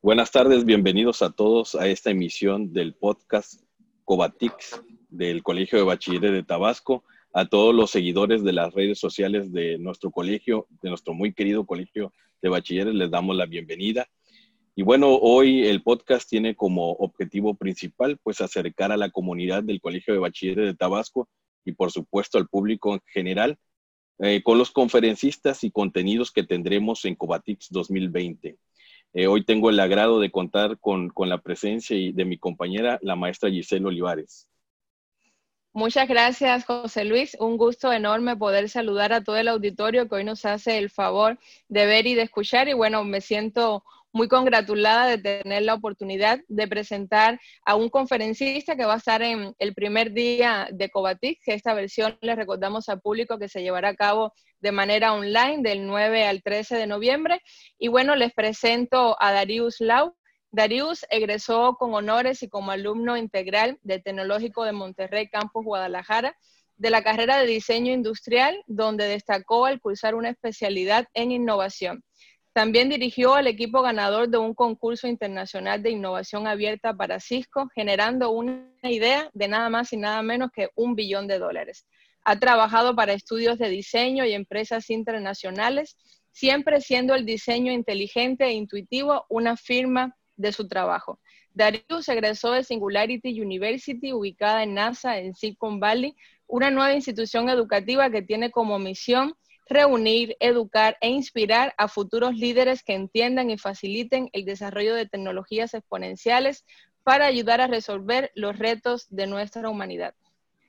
Buenas tardes, bienvenidos a todos a esta emisión del podcast Cobatix del Colegio de Bachilleres de Tabasco, a todos los seguidores de las redes sociales de nuestro colegio, de nuestro muy querido Colegio de Bachilleres, les damos la bienvenida. Y bueno, hoy el podcast tiene como objetivo principal pues acercar a la comunidad del Colegio de Bachilleres de Tabasco y por supuesto al público en general eh, con los conferencistas y contenidos que tendremos en Cobatix 2020. Eh, hoy tengo el agrado de contar con, con la presencia de mi compañera, la maestra Giselle Olivares. Muchas gracias, José Luis. Un gusto enorme poder saludar a todo el auditorio que hoy nos hace el favor de ver y de escuchar. Y bueno, me siento muy congratulada de tener la oportunidad de presentar a un conferencista que va a estar en el primer día de Cobatic, que esta versión le recordamos al público que se llevará a cabo de manera online del 9 al 13 de noviembre. Y bueno, les presento a Darius Lau. Darius egresó con honores y como alumno integral del Tecnológico de Monterrey, Campus Guadalajara, de la carrera de diseño industrial, donde destacó al cursar una especialidad en innovación. También dirigió al equipo ganador de un concurso internacional de innovación abierta para Cisco, generando una idea de nada más y nada menos que un billón de dólares. Ha trabajado para estudios de diseño y empresas internacionales, siempre siendo el diseño inteligente e intuitivo una firma de su trabajo. Darius egresó de Singularity University, ubicada en NASA, en Silicon Valley, una nueva institución educativa que tiene como misión reunir, educar e inspirar a futuros líderes que entiendan y faciliten el desarrollo de tecnologías exponenciales para ayudar a resolver los retos de nuestra humanidad.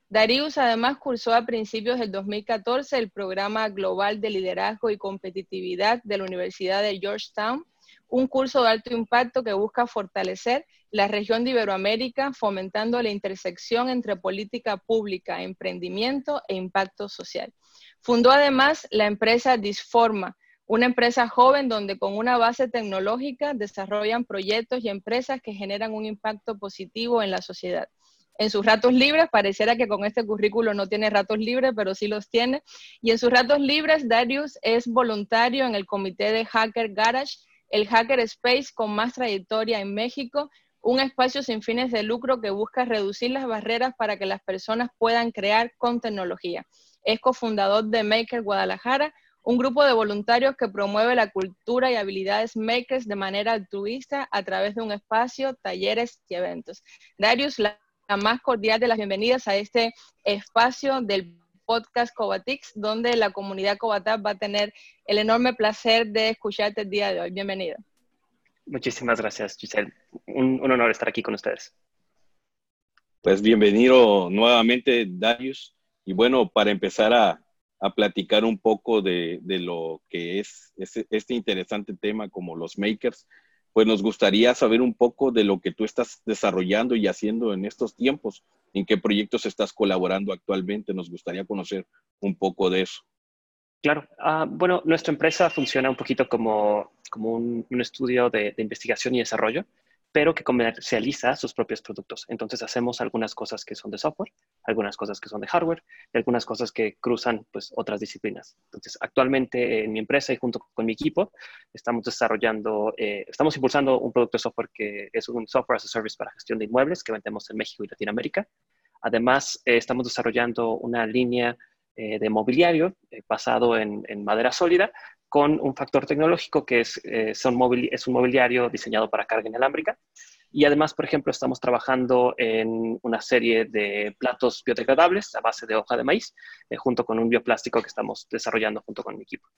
Darius además cursó a principios del 2014 el programa global de liderazgo y competitividad de la Universidad de Georgetown, un curso de alto impacto que busca fortalecer la región de Iberoamérica, fomentando la intersección entre política pública, emprendimiento e impacto social. Fundó además la empresa Disforma, una empresa joven donde con una base tecnológica desarrollan proyectos y empresas que generan un impacto positivo en la sociedad. En sus ratos libres, pareciera que con este currículo no tiene ratos libres, pero sí los tiene. Y en sus ratos libres, Darius es voluntario en el comité de Hacker Garage, el Hacker Space con más trayectoria en México, un espacio sin fines de lucro que busca reducir las barreras para que las personas puedan crear con tecnología es cofundador de Maker Guadalajara, un grupo de voluntarios que promueve la cultura y habilidades makers de manera altruista a través de un espacio, talleres y eventos. Darius, la, más cordial de las bienvenidas a este espacio del podcast Cobatix, donde la comunidad Cobatap va a tener el enorme placer de escucharte el día de hoy. Bienvenido. Muchísimas gracias, Giselle. Un, un honor estar aquí con ustedes. Pues bienvenido nuevamente, Darius. Y bueno, para empezar a, platicar un poco de, lo que es, este interesante tema como los makers, pues nos gustaría saber un poco de lo que tú estás desarrollando y haciendo en estos tiempos, en qué proyectos estás colaborando actualmente. Nos gustaría conocer un poco de eso. Claro. Ah, bueno, nuestra empresa funciona un poquito como, como un, estudio de, investigación y desarrollo pero que comercializa sus propios productos. Entonces hacemos algunas cosas que son de software, algunas cosas que son de hardware y algunas cosas que cruzan pues otras disciplinas. Entonces actualmente en mi empresa y junto con mi equipo estamos desarrollando, eh, estamos impulsando un producto de software que es un software as a service para gestión de inmuebles que vendemos en México y Latinoamérica. Además eh, estamos desarrollando una línea eh, de mobiliario basado en, madera sólida con un factor tecnológico que es, eh, son es un mobiliario diseñado para carga inalámbrica. Y además, por ejemplo, estamos trabajando en una serie de platos biodegradables a base de hoja de maíz, eh, junto con un bioplástico que estamos desarrollando junto con mi equipo.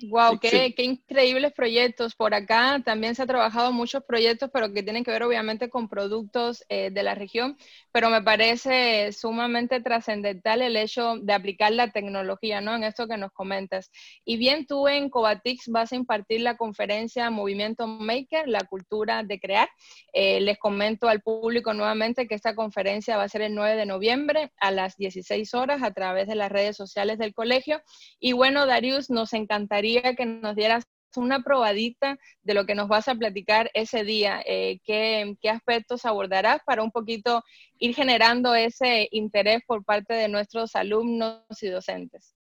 Wow, qué, increíbles proyectos. Por acá también se ha trabajado muchos proyectos, pero que tienen que ver obviamente con productos eh, de la región. Pero me parece sumamente trascendental el hecho de aplicar la tecnología, ¿no? En esto que nos comentas. Y bien, tú en Covatix vas a impartir la conferencia Movimiento Maker, la cultura de crear. Eh, les comento al público nuevamente que esta conferencia va a ser el 9 de noviembre a las 16 horas a través de las redes sociales del colegio. Y bueno, Darius, nos encantaría que nos dieras una probadita de lo que nos vas a platicar ese día, eh, qué, qué, aspectos abordarás para un poquito ir generando ese interés por parte de nuestros alumnos y docentes.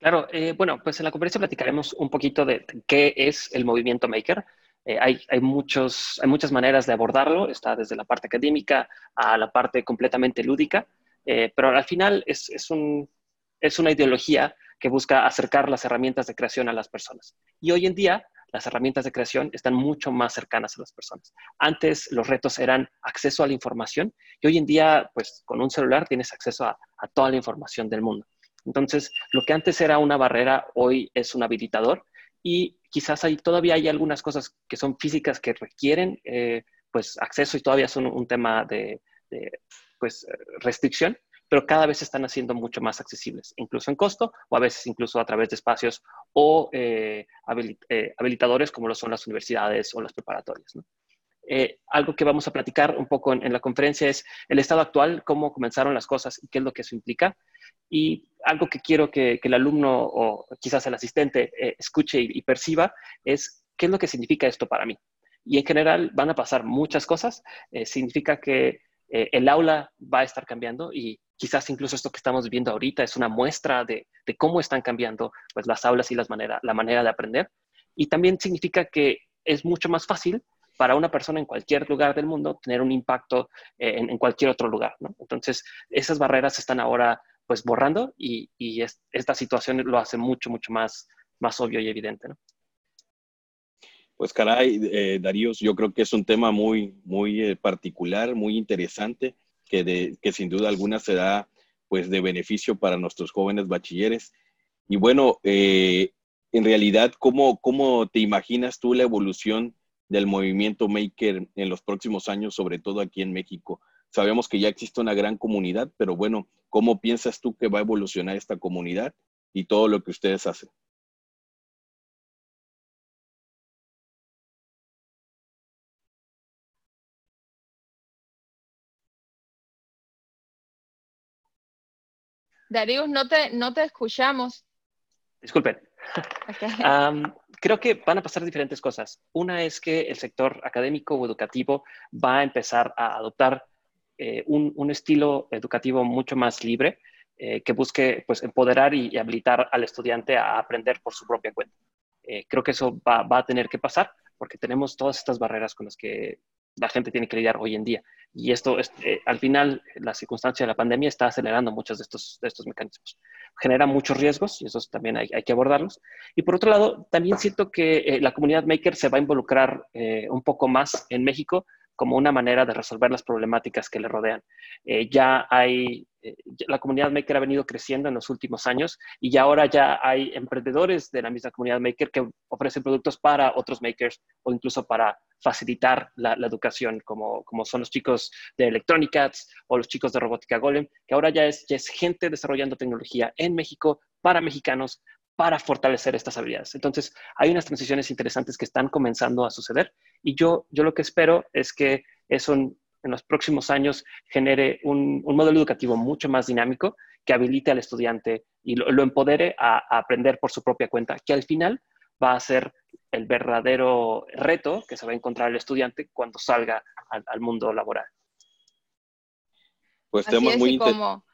Claro, eh, bueno, pues en la conferencia platicaremos un poquito de qué es el movimiento maker. Eh, hay, hay, muchos, hay muchas maneras de abordarlo, está desde la parte académica a la parte completamente lúdica, eh, pero al final es, es, un, es una ideología que busca acercar las herramientas de creación a las personas. Y hoy en día las herramientas de creación están mucho más cercanas a las personas. Antes los retos eran acceso a la información y hoy en día, pues con un celular tienes acceso a, toda la información del mundo. Entonces, lo que antes era una barrera, hoy es un habilitador y quizás hay, todavía hay algunas cosas que son físicas que requieren eh, pues acceso y todavía son un tema de, pues, restricción, pero cada vez se están haciendo mucho más accesibles, incluso en costo o a veces incluso a través de espacios o eh, eh, habilitadores como lo son las universidades o las preparatorias. algo que vamos a platicar un poco en, la conferencia es el estado actual, cómo comenzaron las cosas y qué es lo que eso implica. Y algo que quiero que, el alumno o quizás el asistente eh, escuche y, perciba es qué es lo que significa esto para mí. Y en general van a pasar muchas cosas. Eh, significa que eh, el aula va a estar cambiando y quizás incluso esto que estamos viendo ahorita es una muestra de, cómo están cambiando pues, las aulas y las manera, la manera de aprender. Y también significa que es mucho más fácil para una persona en cualquier lugar del mundo tener un impacto en, cualquier otro lugar. Entonces, esas barreras están ahora pues borrando y, esta situación lo hace mucho, mucho más, más obvio y evidente, ¿no? Pues caray, eh, yo creo que es un tema muy, muy eh, particular, muy interesante, que, sin duda alguna será pues de beneficio para nuestros jóvenes bachilleres. Y bueno, eh, en realidad, ¿cómo, ¿cómo te imaginas tú la evolución del movimiento maker en los próximos años, sobre todo aquí en México? Sabemos que ya existe una gran comunidad, pero bueno, ¿cómo piensas tú que va a evolucionar esta comunidad y todo lo que ustedes hacen? Darío, no te, no te escuchamos. Disculpen. creo que van a pasar diferentes cosas. Una es que el sector académico o educativo va a empezar a adoptar eh, un, estilo educativo mucho más libre eh, que busque pues, empoderar y, habilitar al estudiante a aprender por su propia cuenta. Eh, creo que eso va, a tener que pasar porque tenemos todas estas barreras con las que la gente tiene que lidiar hoy en día. Y esto, al final, la circunstancia de la pandemia está acelerando muchos de estos, de estos mecanismos. Genera muchos riesgos y esos también hay, que abordarlos. Y por otro lado, también siento que la comunidad maker se va a involucrar un poco más en México como una manera de resolver las problemáticas que le rodean. Eh, ya hay, eh, la comunidad maker ha venido creciendo en los últimos años y ya ahora ya hay emprendedores de la misma comunidad maker que ofrecen productos para otros makers o incluso para facilitar la, educación, como, como son los chicos de Electronic Arts o los chicos de Robótica Golem, que ahora ya es, ya es gente desarrollando tecnología en México para mexicanos para fortalecer estas habilidades. Entonces, hay unas transiciones interesantes que están comenzando a suceder y yo, yo lo que espero es que eso en, los próximos años genere un, modelo educativo mucho más dinámico que habilite al estudiante y lo, empodere a, aprender por su propia cuenta, que al final va a ser el verdadero reto que se va a encontrar el estudiante cuando salga al, mundo laboral. Pues tenemos muy como,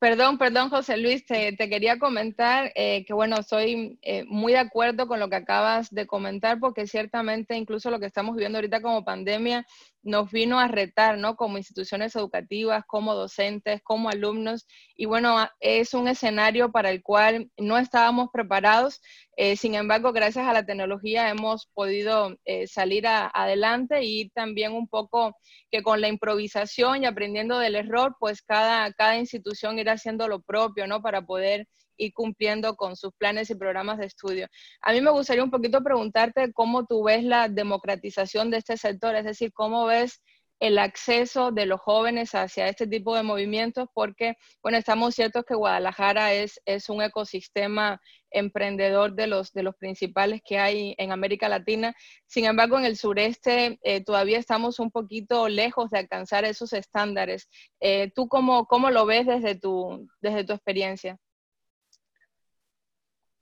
Perdón, perdón, José Luis, te, quería comentar eh, que, bueno, soy eh, muy de acuerdo con lo que acabas de comentar, porque ciertamente incluso lo que estamos viviendo ahorita como pandemia nos vino a retar, ¿no? Como instituciones educativas, como docentes, como alumnos, y bueno, es un escenario para el cual no estábamos preparados, eh, sin embargo, gracias a la tecnología hemos podido salir adelante y también un poco que con la improvisación y aprendiendo del error, pues cada, cada institución irá haciendo lo propio, ¿no? Para poder ir cumpliendo con sus planes y programas de estudio. A mí me gustaría un poquito preguntarte cómo tú ves la democratización de este sector, es decir, cómo ves el acceso de los jóvenes hacia este tipo de movimientos, porque, bueno, estamos ciertos que Guadalajara es, es un ecosistema emprendedor de los, de los principales que hay en América Latina. Sin embargo, en el sureste eh, todavía estamos un poquito lejos de alcanzar esos estándares. Eh, ¿Tú cómo, cómo, lo ves desde tu, desde tu experiencia?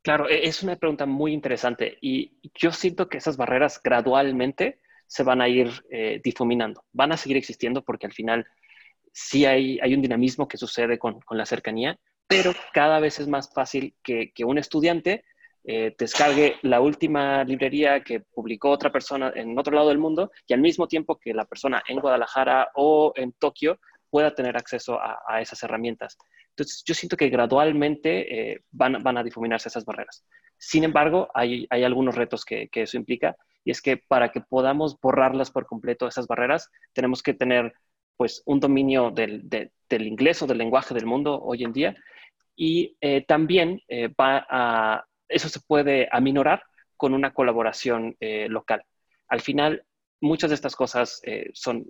Claro, e, es una pregunta muy interesante y yo siento que esas barreras gradualmente se van a ir eh, difuminando. Van a seguir existiendo porque al final sí hay, hay un dinamismo que sucede con, con, la cercanía, pero cada vez es más fácil que, que un estudiante eh, descargue la última librería que publicó otra persona en otro lado del mundo y al mismo tiempo que la persona en Guadalajara o en Tokio pueda tener acceso a, esas herramientas. Entonces, yo siento que gradualmente eh, van, van, a difuminarse esas barreras. Sin embargo, hay, hay algunos retos que, que, eso implica y es que para que podamos borrarlas por completo esas barreras, tenemos que tener pues un dominio del, del inglés o del lenguaje del mundo hoy en día y eh, también va a, eso se puede aminorar con una colaboración eh, local. Al final, muchas de estas cosas eh, son,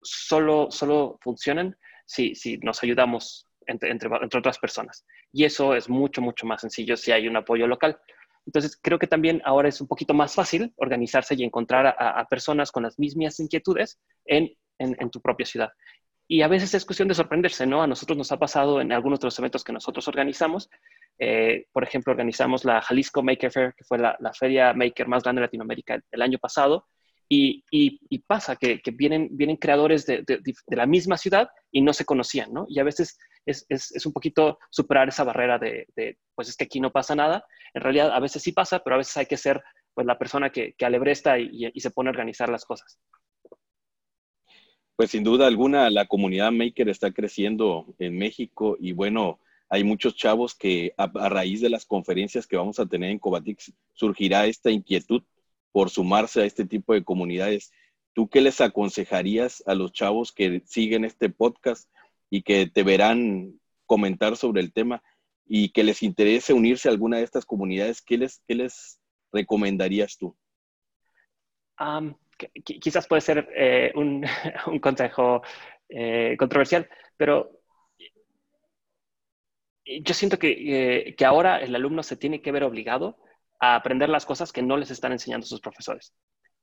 solo, solo funcionan si, si nos ayudamos entre, otras personas. Y eso es mucho, mucho más sencillo si hay un apoyo local. Entonces, creo que también ahora es un poquito más fácil organizarse y encontrar a, personas con las mismas inquietudes en, tu propia ciudad. Y a veces es cuestión de sorprenderse, ¿no? A nosotros nos ha pasado en algunos de los eventos que nosotros organizamos eh, por ejemplo, organizamos la Jalisco Maker Fair, que fue la, feria maker más grande de Latinoamérica el año pasado, y, pasa que, vienen, creadores de, la misma ciudad y no se conocían, ¿no? Y a veces es, un poquito superar esa barrera de, pues es que aquí no pasa nada. En realidad, a veces sí pasa, pero a veces hay que ser pues, la persona que, alebresta y, se pone a organizar las cosas. Pues sin duda alguna, la comunidad maker está creciendo en México y bueno, hay muchos chavos que a, raíz de las conferencias que vamos a tener en Covatix surgirá esta inquietud por sumarse a este tipo de comunidades. ¿Tú qué les aconsejarías a los chavos que siguen este podcast y que te verán comentar sobre el tema y que les interese unirse a alguna de estas comunidades? ¿Qué les, recomendarías tú? quizás puede ser eh, un, consejo eh, controversial, pero yo siento eh, que, ahora el alumno se tiene que ver obligado a aprender las cosas que no les están enseñando sus profesores.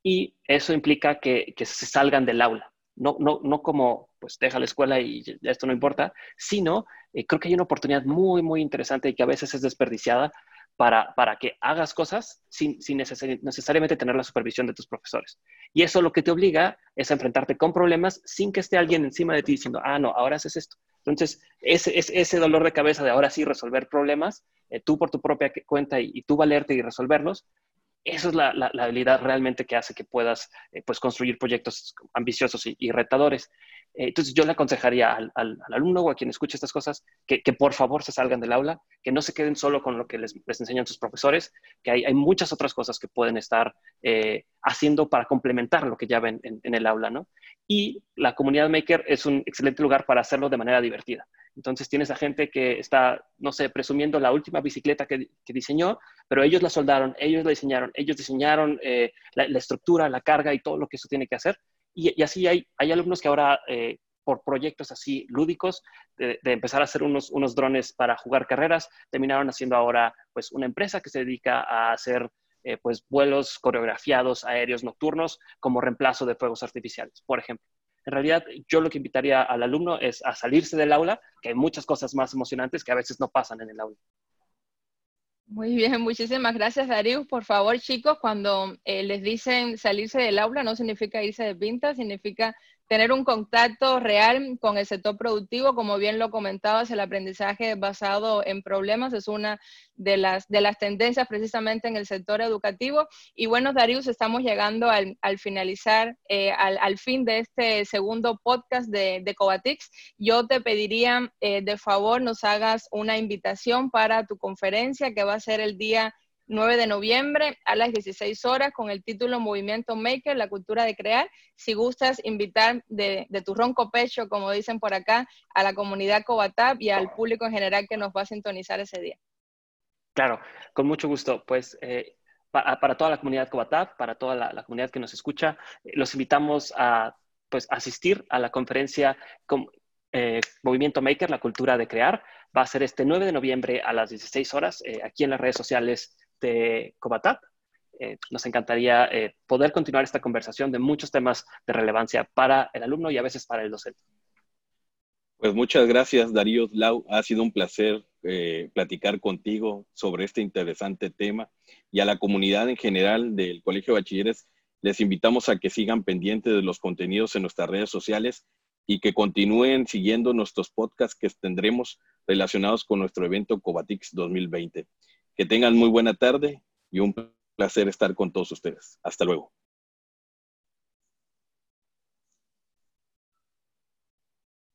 Y eso implica que, se salgan del aula. No, no, no como, pues deja la escuela y esto no importa, sino eh, creo que hay una oportunidad muy, muy interesante y que a veces es desperdiciada para, para que hagas cosas sin, sin necesariamente tener la supervisión de tus profesores. Y eso lo que te obliga es a enfrentarte con problemas sin que esté alguien encima de ti diciendo, ah, no, ahora haces esto. Entonces, ese, ese, dolor de cabeza de ahora sí resolver problemas, eh, tú por tu propia cuenta y, tú valerte y resolverlos, eso es la, la, habilidad realmente que hace que puedas eh, pues construir proyectos ambiciosos y, retadores. Eh, entonces yo le aconsejaría al, al, alumno o a quien escuche estas cosas que, que, por favor se salgan del aula, que no se queden solo con lo que les, les enseñan sus profesores, que hay, hay, muchas otras cosas que pueden estar haciendo para complementar lo que ya ven en, en el aula, ¿no? y la comunidad maker es un excelente lugar para hacerlo de manera divertida. Entonces tienes a gente que está, no sé, presumiendo la última bicicleta que, diseñó, pero ellos la soldaron, ellos la diseñaron, ellos diseñaron eh, la, estructura, la carga y todo lo que eso tiene que hacer. Y, así hay, hay, alumnos que ahora, eh, por proyectos así lúdicos, de, empezar a hacer unos, drones para jugar carreras, terminaron haciendo ahora pues una empresa que se dedica a hacer eh, pues vuelos coreografiados aéreos nocturnos como reemplazo de fuegos artificiales, por ejemplo. En realidad, yo lo que invitaría al alumno es a salirse del aula, que hay muchas cosas más emocionantes que a veces no pasan en el aula. Muy bien, muchísimas gracias, Darío. Por favor, chicos, cuando eh, les dicen salirse del aula, no significa irse de pinta, significa tener un contacto real con el sector productivo, como bien lo comentabas, el aprendizaje basado en problemas es una de las, de las tendencias precisamente en el sector educativo. Y bueno, Darius, estamos llegando al, finalizar, eh, al, fin de este segundo podcast de, de Covatix. Yo te pediría, eh, de favor, nos hagas una invitación para tu conferencia que va a ser el día 9 de noviembre a las 16 horas con el título Movimiento Maker, la cultura de crear. Si gustas invitar de, tu ronco pecho, como dicen por acá, a la comunidad Cobatap y al público en general que nos va a sintonizar ese día. Claro, con mucho gusto. Pues eh, para toda la comunidad Cobatap, para toda la, comunidad que nos escucha, eh, los invitamos a pues, asistir a la conferencia con, eh, Movimiento Maker, la cultura de crear. Va a ser este 9 de noviembre a las 16 horas, aquí en las redes sociales de Cobatap. Eh, nos encantaría eh, poder continuar esta conversación de muchos temas de relevancia para el alumno y a veces para el docente. Pues muchas gracias, Darío Lau. Ha sido un placer eh, platicar contigo sobre este interesante tema y a la comunidad en general del Colegio de Bachilleres les invitamos a que sigan pendientes de los contenidos en nuestras redes sociales y que continúen siguiendo nuestros podcasts que tendremos relacionados con nuestro evento Covatix 2020. Que tengan muy buena tarde y un placer estar con todos ustedes. Hasta luego.